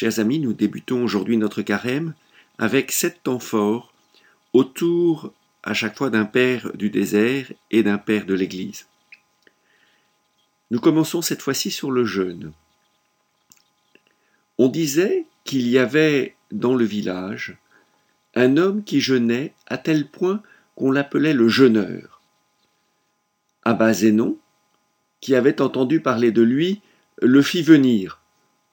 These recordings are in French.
Chers amis, nous débutons aujourd'hui notre carême avec sept temps forts autour à chaque fois d'un père du désert et d'un père de l'Église. Nous commençons cette fois-ci sur le jeûne. On disait qu'il y avait dans le village un homme qui jeûnait à tel point qu'on l'appelait le jeûneur. Abba Zénon, qui avait entendu parler de lui, le fit venir.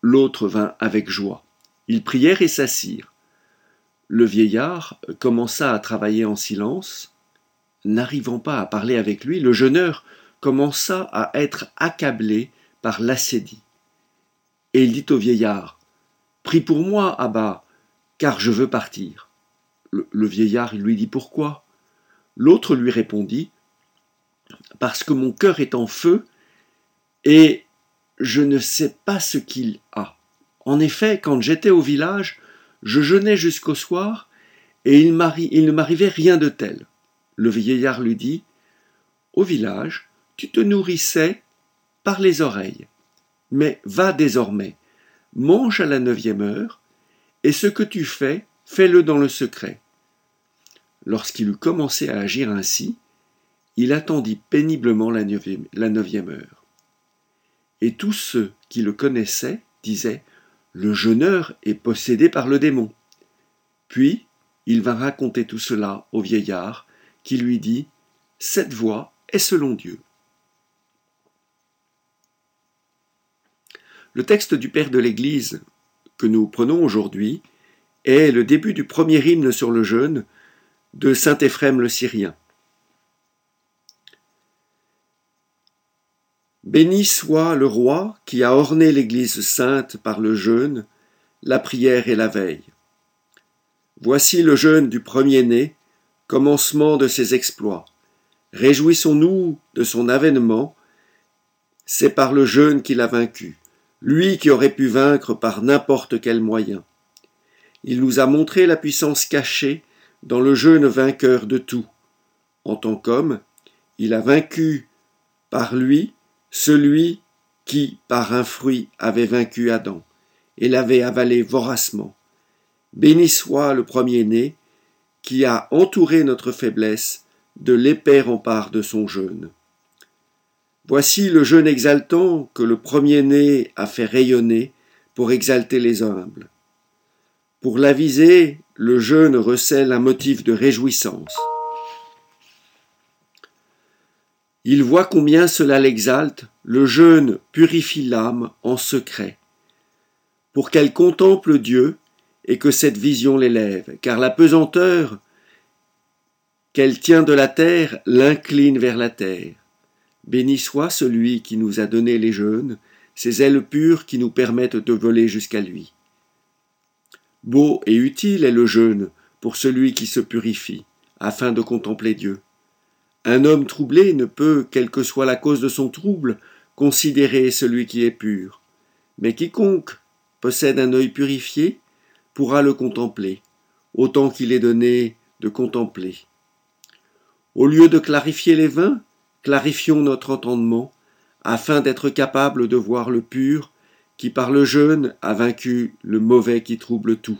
L'autre vint avec joie. Ils prièrent et s'assirent. Le vieillard commença à travailler en silence. N'arrivant pas à parler avec lui, le jeûneur commença à être accablé par l'acédie. Et il dit au vieillard Prie pour moi, Abba, car je veux partir. Le, le vieillard lui dit Pourquoi? L'autre lui répondit Parce que mon cœur est en feu et je ne sais pas ce qu'il a. En effet, quand j'étais au village, je jeûnais jusqu'au soir, et il, ne m'arrivait rien de tel. Le vieillard lui dit Au village, tu te nourrissais par les oreilles. Mais va désormais, mange à la neuvième heure, et ce que tu fais, fais-le dans le secret. Lorsqu'il eut commencé à agir ainsi, il attendit péniblement la neuvième heure. Et tous ceux qui le connaissaient disaient Le jeûneur est possédé par le démon. Puis il vint raconter tout cela au vieillard, qui lui dit Cette voix est selon Dieu. Le texte du Père de l'Église que nous prenons aujourd'hui est le début du premier hymne sur le jeûne de saint Éphrem le Syrien. Béni soit le roi qui a orné l'Église sainte par le jeûne, la prière et la veille. Voici le jeûne du premier-né, commencement de ses exploits. Réjouissons-nous de son avènement, c'est par le jeûne qu'il a vaincu, lui qui aurait pu vaincre par n'importe quel moyen. Il nous a montré la puissance cachée dans le jeûne vainqueur de tout. En tant qu'homme, il a vaincu par lui celui qui, par un fruit, avait vaincu Adam et l'avait avalé voracement. Béni soit le premier-né qui a entouré notre faiblesse de l'épais rempart de son jeûne. Voici le jeûne exaltant que le premier-né a fait rayonner pour exalter les humbles. Pour l'aviser, le jeûne recèle un motif de réjouissance. Il voit combien cela l'exalte, le jeûne purifie l'âme en secret, pour qu'elle contemple Dieu et que cette vision l'élève, car la pesanteur qu'elle tient de la terre l'incline vers la terre. Béni soit celui qui nous a donné les jeûnes, ces ailes pures qui nous permettent de voler jusqu'à lui. Beau et utile est le jeûne pour celui qui se purifie, afin de contempler Dieu. Un homme troublé ne peut, quelle que soit la cause de son trouble, considérer celui qui est pur. Mais quiconque possède un œil purifié pourra le contempler, autant qu'il est donné de contempler. Au lieu de clarifier les vins, clarifions notre entendement, afin d'être capable de voir le pur qui par le jeûne a vaincu le mauvais qui trouble tout.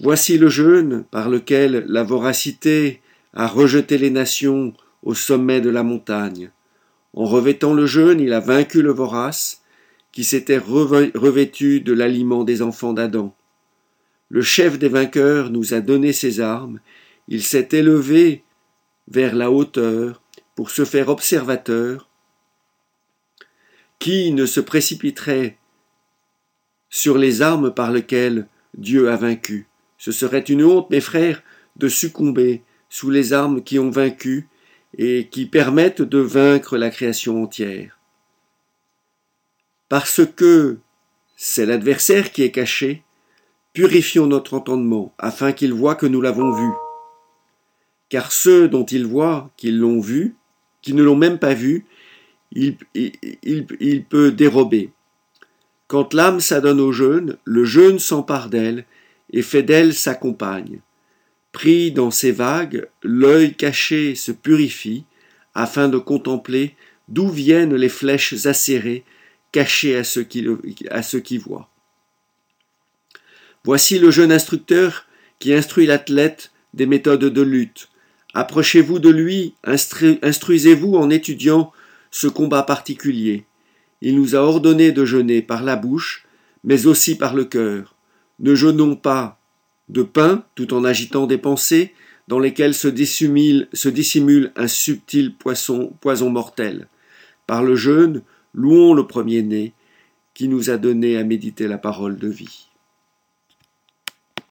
Voici le jeûne par lequel la voracité a rejeté les nations au sommet de la montagne. En revêtant le jeûne, il a vaincu le vorace, qui s'était revêtu de l'aliment des enfants d'Adam. Le chef des vainqueurs nous a donné ses armes, il s'est élevé vers la hauteur pour se faire observateur qui ne se précipiterait sur les armes par lesquelles Dieu a vaincu? Ce serait une honte, mes frères, de succomber sous les armes qui ont vaincu et qui permettent de vaincre la création entière. Parce que c'est l'adversaire qui est caché, purifions notre entendement, afin qu'il voie que nous l'avons vu. Car ceux dont il voit qu'ils l'ont vu, qui ne l'ont même pas vu, il, il, peut dérober. Quand l'âme s'adonne au jeûne, le jeûne s'empare d'elle et fait d'elle sa compagne. Pris dans ces vagues, l'œil caché se purifie afin de contempler d'où viennent les flèches acérées cachées à ceux qui, à ceux qui voient. Voici le jeune instructeur qui instruit l'athlète des méthodes de lutte. Approchez-vous de lui, instruisez-vous en étudiant ce combat particulier. Il nous a ordonné de jeûner par la bouche, mais aussi par le cœur. Ne jeûnons pas de pain tout en agitant des pensées dans lesquelles se dissimule, un subtil poison mortel. Par le jeûne, louons le premier-né qui nous a donné à méditer la parole de vie.